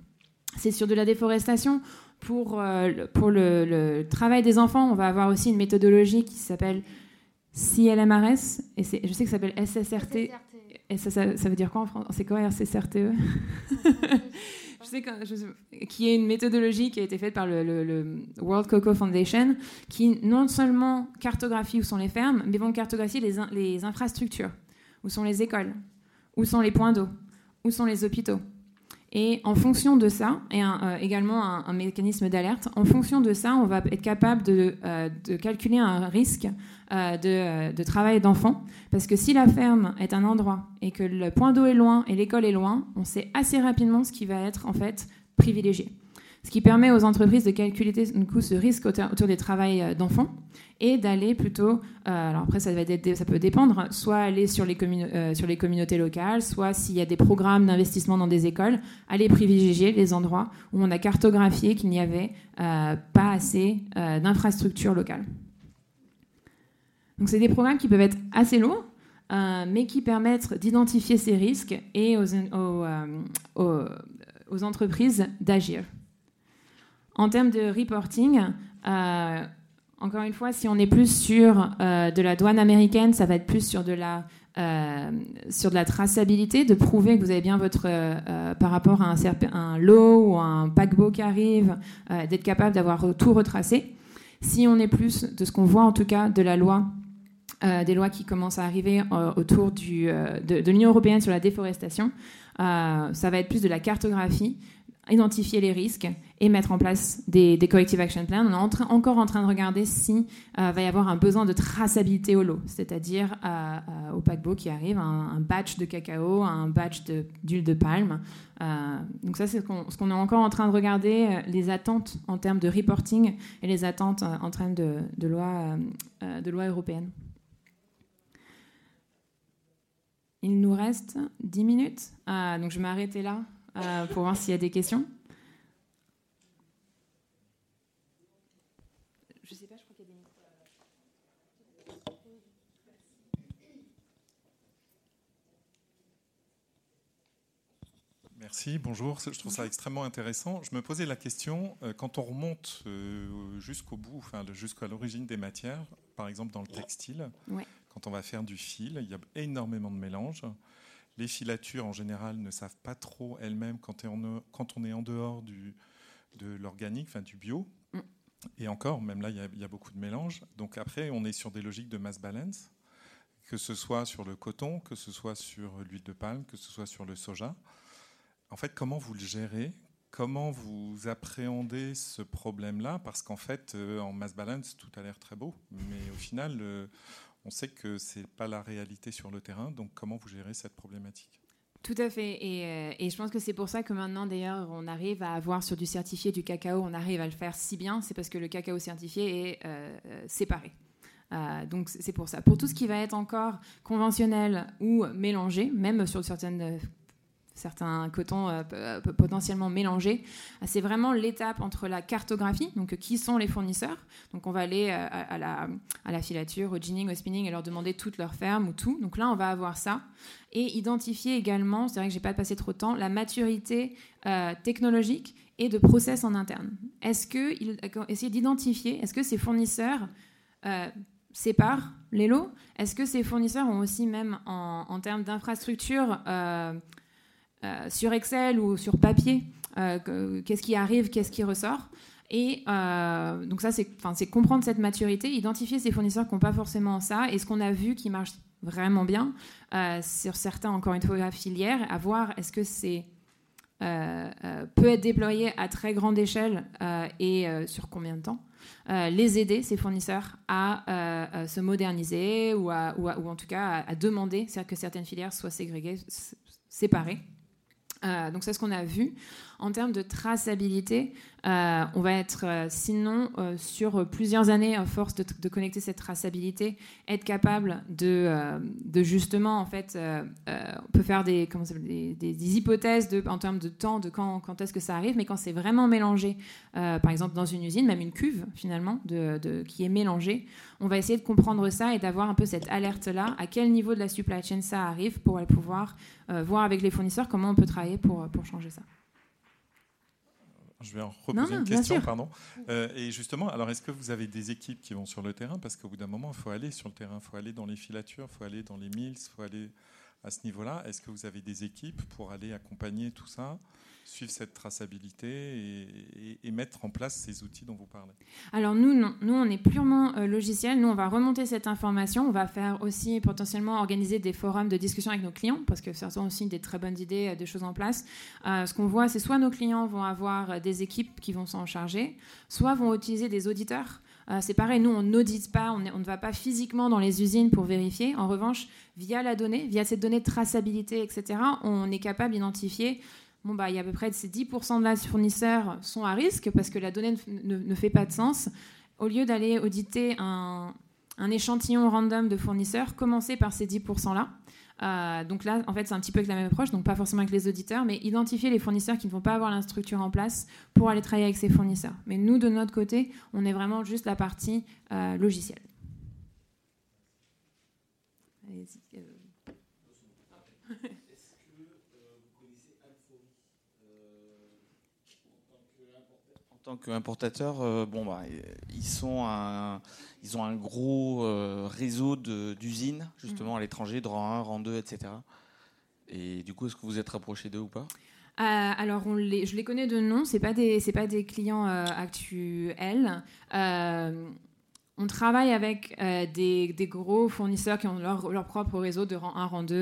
c'est sur de la déforestation. Pour, euh, pour le, travail des enfants, on va avoir aussi une méthodologie qui s'appelle CLMRS, et je sais que ça s'appelle SSRT. Et ça, ça, veut dire quoi en français C'est quoi RCCRTE *laughs* je sais que, qui est une méthodologie qui a été faite par le, World Cocoa Foundation, qui non seulement cartographie où sont les fermes, mais vont cartographier les, les infrastructures, où sont les écoles, où sont les points d'eau, où sont les hôpitaux. Et en fonction de ça, et euh, également un, mécanisme d'alerte, en fonction de ça, on va être capable de, euh, calculer un risque euh, de, travail d'enfant. Parce que si la ferme est un endroit et que le point d'eau est loin et l'école est loin, on sait assez rapidement ce qui va être en fait privilégié. Ce qui permet aux entreprises de calculer ce risque autour des travails d'enfants et d'aller plutôt, alors après ça, peut dépendre, soit aller sur les, sur les communautés locales, soit s'il y a des programmes d'investissement dans des écoles, aller privilégier les endroits où on a cartographié qu'il n'y avait pas assez d'infrastructures locales. Donc c'est des programmes qui peuvent être assez lourds, euh, mais qui permettent d'identifier ces risques et aux, euh, entreprises d'agir. En termes de reporting, euh, encore une fois, si on est plus sur de la douane américaine, ça va être plus sur de la, sur de la traçabilité, de prouver que vous avez bien votre, par rapport à un, lot ou un paquebot qui arrive, d'être capable d'avoir tout retracé. Si on est plus de ce qu'on voit en tout cas de la loi euh, des lois qui commencent à arriver euh, autour euh, de, l'Union européenne sur la déforestation. ça va être plus de la cartographie, identifier les risques et mettre en place des, corrective action plans. On est encore en train de regarder si va y avoir un besoin de traçabilité au lot, c'est-à-dire au paquebot qui arrive, un, batch de cacao, un batch d'huile de, palme. donc ça, c'est ce qu'on est encore en train de regarder, les attentes en termes de reporting et les attentes en termes de, loi, de loi européenne. Il nous reste 10 minutes. Donc je vais m'arrêter là euh, pour voir s'il y a des questions. Je sais pas, je crois qu'il y a des Merci, bonjour. Je trouve ça extrêmement intéressant. Je me posais la question, euh, quand on remonte euh, jusqu'au bout, enfin, jusqu'à l'origine des matières, par exemple dans le textile, quand on va faire du fil, il y a énormément de mélanges. Les filatures, en général, ne savent pas trop elles-mêmes quand, on est en dehors du, de l'organique, enfin du bio. Mm. Et encore, même là, il y, a, beaucoup de mélanges. Donc après, on est sur des logiques de mass balance, que ce soit sur le coton, que ce soit sur l'huile de palme, que ce soit sur le soja. En fait, comment vous le gérez? Comment vous appréhendez ce problème-là? Parce qu'en fait, euh, en mass balance, tout a l'air très beau, mais au final, euh, on sait que ce n'est pas la réalité sur le terrain, donc comment vous gérez cette problématique? Tout à fait. Euh, et, je pense que c'est pour ça que maintenant, d'ailleurs, on arrive à avoir sur du certifié du cacao, on arrive à le faire si bien. C'est parce que le cacao certifié est euh, euh, séparé. donc c'est pour ça. Pour tout ce qui va être encore conventionnel ou mélangé, même sur certaines certains cotons euh, euh, potentiellement mélangés. C'est vraiment l'étape entre la cartographie, donc qui sont les fournisseurs. Donc on va aller euh, à, la, filature, au ginning, au spinning et leur demander toute leur ferme ou tout. Donc là, on va avoir ça. Et identifier également, c'est vrai que j'ai pas passé trop de temps, la maturité technologique et de process en interne. Est-ce que, essayer d'identifier, est-ce que ces fournisseurs séparent les lots? Est-ce que ces fournisseurs ont aussi même en, en termes d'infrastructure euh, sur Excel ou sur papier, euh, qu'est-ce qui arrive, qu'est-ce qui ressort. Et euh, donc ça, c'est comprendre cette maturité, identifier ces fournisseurs qui n'ont pas forcément ça, et ce qu'on a vu qui marche vraiment bien sur certains, encore une fois, filières, à voir est-ce que c'est peut être déployé à très grande échelle et sur combien de temps. les aider, ces fournisseurs, à se moderniser ou, ou, en tout cas à, demander que certaines filières soient ségrégées, séparées. Euh, donc c'est ce qu'on a vu. En termes de traçabilité, euh, on va être euh, sinon sur plusieurs années, à force de, connecter cette traçabilité, être capable de, justement, en fait, on peut faire des, hypothèses en termes de temps, de quand, est-ce que ça arrive, mais quand c'est vraiment mélangé, par exemple dans une usine, même une cuve finalement, qui est mélangée, on va essayer de comprendre ça et d'avoir un peu cette alerte-là, à quel niveau de la supply chain ça arrive pour pouvoir voir avec les fournisseurs comment on peut travailler pour changer ça. Je vais en reposer une question, pardon. Euh, et justement, alors est-ce que vous avez des équipes qui vont sur le terrain? Parce qu'au bout d'un moment, il faut aller sur le terrain, il faut aller dans les filatures, il faut aller dans les mills, il faut aller à ce niveau-là. Est-ce que vous avez des équipes pour aller accompagner tout ça? Suivre cette traçabilité et, mettre en place ces outils dont vous parlez Alors nous. Nous, on est purement euh, logiciel. Nous, on va remonter cette information. On va faire aussi potentiellement organiser des forums de discussion avec nos clients parce que ça sont aussi des très bonnes idées, euh, des choses en place. Euh, ce qu'on voit, c'est soit nos clients vont avoir des équipes qui vont s'en charger, soit vont utiliser des auditeurs. c'est pareil, nous, on n'audite pas, on, on, ne va pas physiquement dans les usines pour vérifier. En revanche, via la donnée, via cette donnée de traçabilité, etc., on est capable d'identifier bon, bah, il y a à peu près ces 10% de la fournisseurs sont à risque parce que la donnée ne, fait pas de sens. Au lieu d'aller auditer un, échantillon random de fournisseurs, commencer par ces 10%-là. Euh, donc là, en fait, c'est un petit peu avec la même approche, donc pas forcément avec les auditeurs, mais identifier les fournisseurs qui ne vont pas avoir l'instructure en place pour aller travailler avec ces fournisseurs. Mais nous, de notre côté, on est vraiment juste la partie euh, logicielle. Allez-y. Tant qu'importateur, euh, bon, bah, ils, sont ils ont un gros euh, réseau d'usines, justement, à l'étranger, de rang 1, rang 2, etc. Et du coup, est-ce que vous êtes rapproché d'eux ou pas? Euh, alors, on les, je les connais de nom, ce pas des, pas des clients actuels. on travaille avec des, gros fournisseurs qui ont leur, propre réseau de rang 1, rang 2,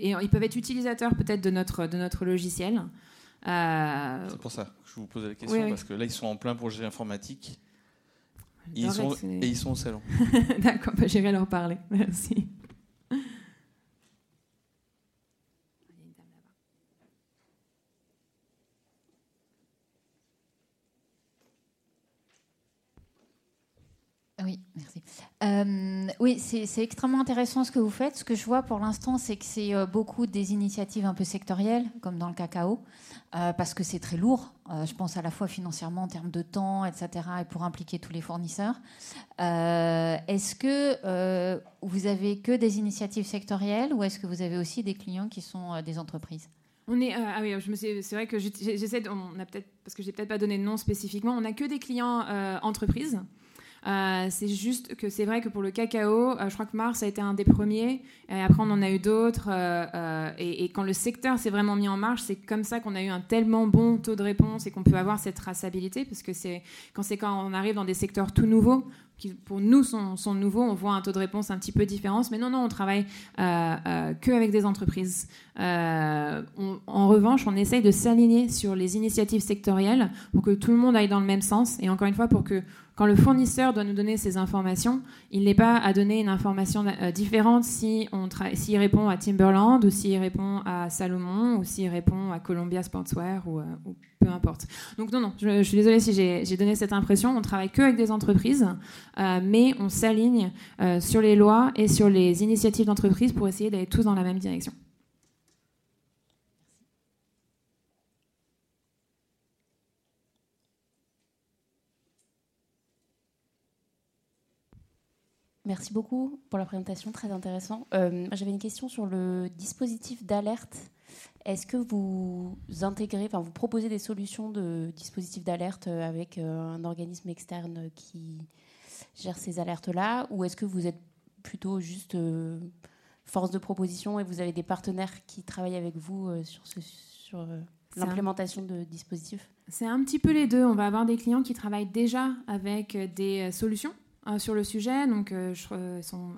et ils peuvent être utilisateurs peut-être de notre, de notre logiciel. C'est pour ça que je vous posais la question, parce que là, ils sont en plein projet informatique. Et ils, sont, et ils sont au salon. *laughs* D'accord, bah, j'irai leur parler. *laughs* Merci. Oui, merci. Euh, oui, c'est extrêmement intéressant ce que vous faites. Ce que je vois pour l'instant, c'est que c'est euh, beaucoup des initiatives un peu sectorielles, comme dans le cacao, euh, parce que c'est très lourd. je pense à la fois financièrement, en termes de temps, etc., et pour impliquer tous les fournisseurs. est-ce que vous avez que des initiatives sectorielles ou est-ce que vous avez aussi des clients qui sont des entreprises? On est, ah oui, c'est vrai que j'essaie, on a peut-être, parce que j'ai peut-être pas donné de nom spécifiquement, on n'a que des clients entreprises. Euh, c'est juste que c'est vrai que pour le cacao, euh, je crois que Mars a été un des premiers, et après on en a eu d'autres. Euh, et, quand le secteur s'est vraiment mis en marche, c'est comme ça qu'on a eu un tellement bon taux de réponse et qu'on peut avoir cette traçabilité, parce que c'est quand quand on arrive dans des secteurs tout nouveaux qui pour nous sont, nouveaux, on voit un taux de réponse un petit peu différent. Mais non, non, on travaille euh, que des entreprises. En revanche, on essaye de s'aligner sur les initiatives sectorielles pour que tout le monde aille dans le même sens. Et encore une fois, pour que quand le fournisseur doit nous donner ces informations, il n'ait pas à donner une information différente si on s'il répond à Timberland ou s'il répond à Salomon ou s'il répond à Columbia Sportswear ou, ou peu importe. Donc non, non, je, suis désolée si j'ai donné cette impression. On travaille que avec des entreprises, euh, mais on s'aligne euh, sur les lois et sur les initiatives d'entreprise pour essayer d'aller tous dans la même direction. Merci beaucoup pour la présentation, très intéressant. Euh, j'avais une question sur le dispositif d'alerte est-ce que vous intégrez, enfin vous proposez des solutions de dispositifs d'alerte avec euh, un organisme externe qui gère ces alertes-là, ou est-ce que vous êtes plutôt juste euh, force de proposition et vous avez des partenaires qui travaillent avec vous euh, sur, sur l'implémentation de dispositifs? C'est un petit peu les deux. On va avoir des clients qui travaillent déjà avec des solutions sur le sujet. Donc, je, sont,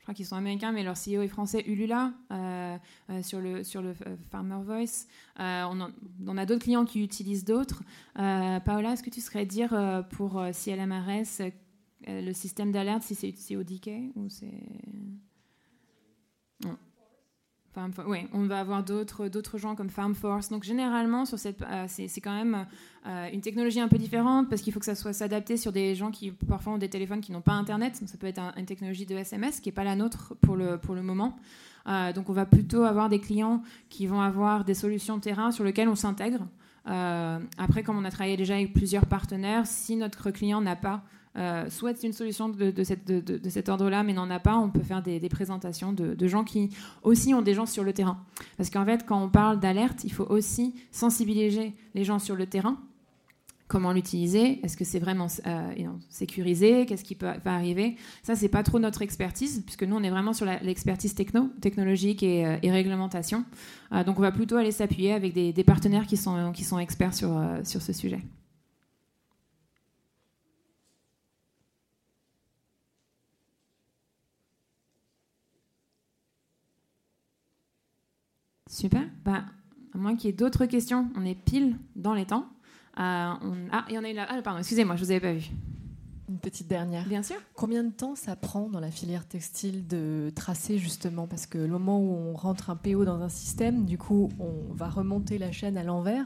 je crois qu'ils sont américains, mais leur CEO est français, Ulula, euh, euh, sur le, sur le euh, Farmer Voice. on, a d'autres clients qui utilisent d'autres. Paola, est-ce que tu serais dire pour CLMRS le système d'alerte, si c'est ODK ou c'est on va avoir d'autres d'autres gens comme Farm Force. Donc généralement, sur cette, euh, c'est quand même euh, une technologie un peu différente parce qu'il faut que ça soit s'adapter sur des gens qui parfois ont des téléphones qui n'ont pas Internet. Donc ça peut être une technologie de SMS qui n'est pas la nôtre pour le pour le moment. Euh, donc on va plutôt avoir des clients qui vont avoir des solutions de terrain sur lesquelles on s'intègre. après, comme on a travaillé déjà avec plusieurs partenaires, si notre client n'a pas euh, souhaite une solution de, cet ordre-là, mais n'en a pas, on peut faire des, présentations de, gens qui aussi ont des gens sur le terrain. Parce qu'en fait, quand on parle d'alerte, il faut aussi sensibiliser les gens sur le terrain. Comment l'utiliser? Est-ce que c'est vraiment euh, sécurisé? Qu'est-ce qui peut, arriver? Ça, c'est pas trop notre expertise, puisque nous, on est vraiment sur l'expertise techno, technologique et, euh, réglementation. donc, on va plutôt aller s'appuyer avec des, partenaires qui sont, experts sur ce sujet. Super. Bah, à moins qu'il y ait d'autres questions, on est pile dans les temps. Euh, Ah, il y en a une là. Ah, pardon, excusez-moi, je ne vous avais pas vu. Une petite dernière. Bien sûr. Combien de temps ça prend dans la filière textile de tracer justement? Parce que le moment où on rentre un PO dans un système, du coup, on va remonter la chaîne à l'envers.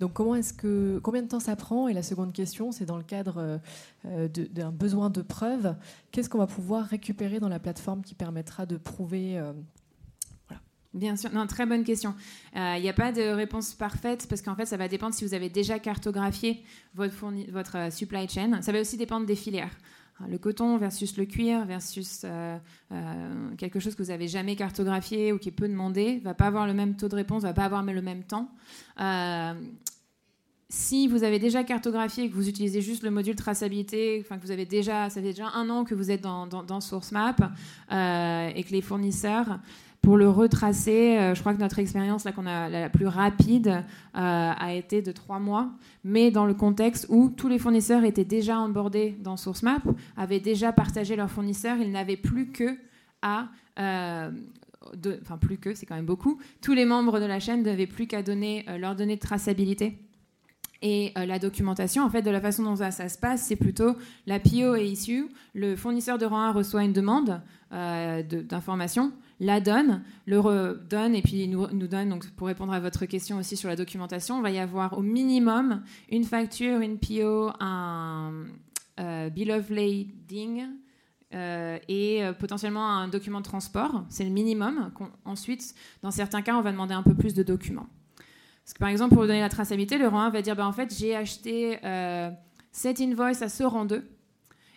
Donc, comment est-ce que combien de temps ça prend? Et la seconde question, c'est dans le cadre euh, d'un besoin de preuve, qu'est-ce qu'on va pouvoir récupérer dans la plateforme qui permettra de prouver euh, Bien sûr, non, très bonne question. Il euh, n'y a pas de réponse parfaite parce qu'en fait, ça va dépendre si vous avez déjà cartographié votre, euh, supply chain. Ça va aussi dépendre des filières. Le coton versus le cuir versus euh, quelque chose que vous n'avez jamais cartographié ou qui est peu demandé, va pas avoir le même taux de réponse, va pas avoir le même temps. si vous avez déjà cartographié et que vous utilisez juste le module traçabilité, enfin que vous avez déjà, ça fait déjà un an que vous êtes dans, dans, dans SourceMap et que les fournisseurs pour le retracer, euh, je crois que notre expérience là qu'on a la plus rapide euh, a été de trois mois, mais dans le contexte où tous les fournisseurs étaient déjà onboardés dans SourceMap, avaient déjà partagé leurs fournisseurs, ils n'avaient plus que euh, enfin plus que, c'est quand même beaucoup. Tous les membres de la chaîne n'avaient plus qu'à donner leurs données de traçabilité et la documentation, en fait, de la façon dont ça, se passe, c'est plutôt la PO est issue, le fournisseur de rang 1 reçoit une demande d'information, la donne, le redonne et puis nous, nous donne, donc pour répondre à votre question aussi sur la documentation, on va y avoir au minimum une facture, une PO, un euh, bill of lading euh, et euh, potentiellement un document de transport. C'est le minimum. Ensuite, dans certains cas, on va demander un peu plus de documents. Parce que par exemple, pour vous donner la traçabilité, le rang 1 va dire bah, en fait, j'ai acheté cette invoice à ce rang 2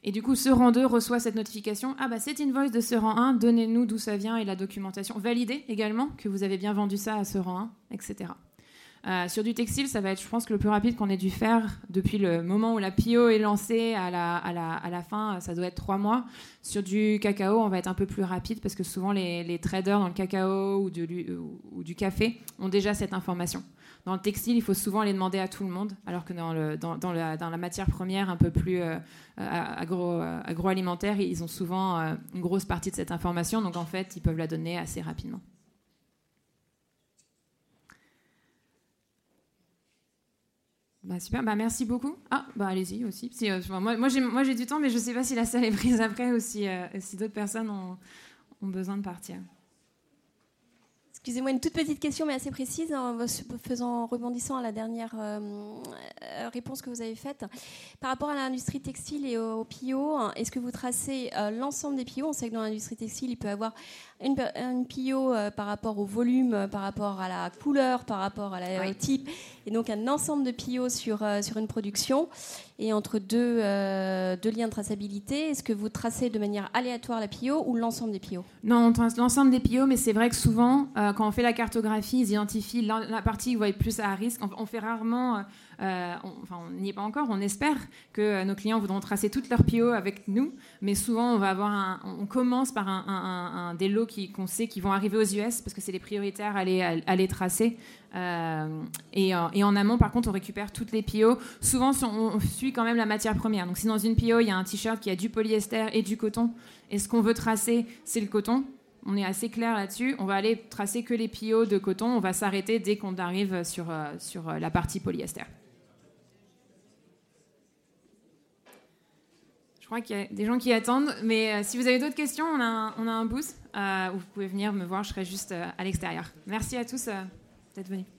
et du coup, ce rang 2 reçoit cette notification. Ah bah cette invoice de ce rang 1, donnez-nous d'où ça vient et la documentation. Validez également que vous avez bien vendu ça à ce rang 1, etc. Euh, sur du textile, ça va être, je pense, le plus rapide qu'on ait dû faire depuis le moment où la PO est lancée à la, fin, ça doit être trois mois. Sur du cacao, on va être un peu plus rapide parce que souvent les, traders dans le cacao ou, ou du café ont déjà cette information. Dans le textile, il faut souvent les demander à tout le monde, alors que dans, la, matière première un peu plus euh, agro, euh, agroalimentaire, ils ont souvent euh, une grosse partie de cette information, donc en fait, ils peuvent la donner assez rapidement. Bah, super, bah, merci beaucoup. Ah, bah, allez-y aussi. moi, j'ai du temps, mais je ne sais pas si la salle est prise après ou si, d'autres personnes ont besoin de partir. Excusez-moi, une toute petite question, mais assez précise, en faisant, rebondissant à la dernière euh, euh, réponse que vous avez faite. Par rapport à l'industrie textile et au, PIO, est-ce que vous tracez euh, l'ensemble des PIO On sait que dans l'industrie textile, il peut y avoir une, une PIO par rapport au volume, par rapport à la couleur, par rapport à la, au type, et donc un ensemble de PIO sur, sur une production. Et entre deux, euh, deux liens de traçabilité Est-ce que vous tracez de manière aléatoire la PIO ou l'ensemble des PIO Non, on trace l'ensemble des PIO, mais c'est vrai que souvent, euh, quand on fait la cartographie, ils identifient la, partie qui va être plus à risque. On, fait rarement... Euh, on, enfin, on n'y est pas encore. On espère que euh, nos clients voudront tracer toutes leurs PO avec nous, mais souvent on va on commence par un, des lots qu'on sait qui vont arriver aux US parce que c'est les prioritaires à les, tracer. Euh, et, en amont, par contre, on récupère toutes les PO. Souvent, on, suit quand même la matière première. Donc, si dans une PO, il y a un t-shirt qui a du polyester et du coton, et ce qu'on veut tracer, c'est le coton, on est assez clair là-dessus. On va aller tracer que les PO de coton. On va s'arrêter dès qu'on arrive sur la partie polyester. Je crois qu'il y a des gens qui attendent, mais euh, si vous avez d'autres questions, on a un, on a un euh, où vous pouvez venir me voir, je serai juste euh, à l'extérieur. Merci à tous d'être venus.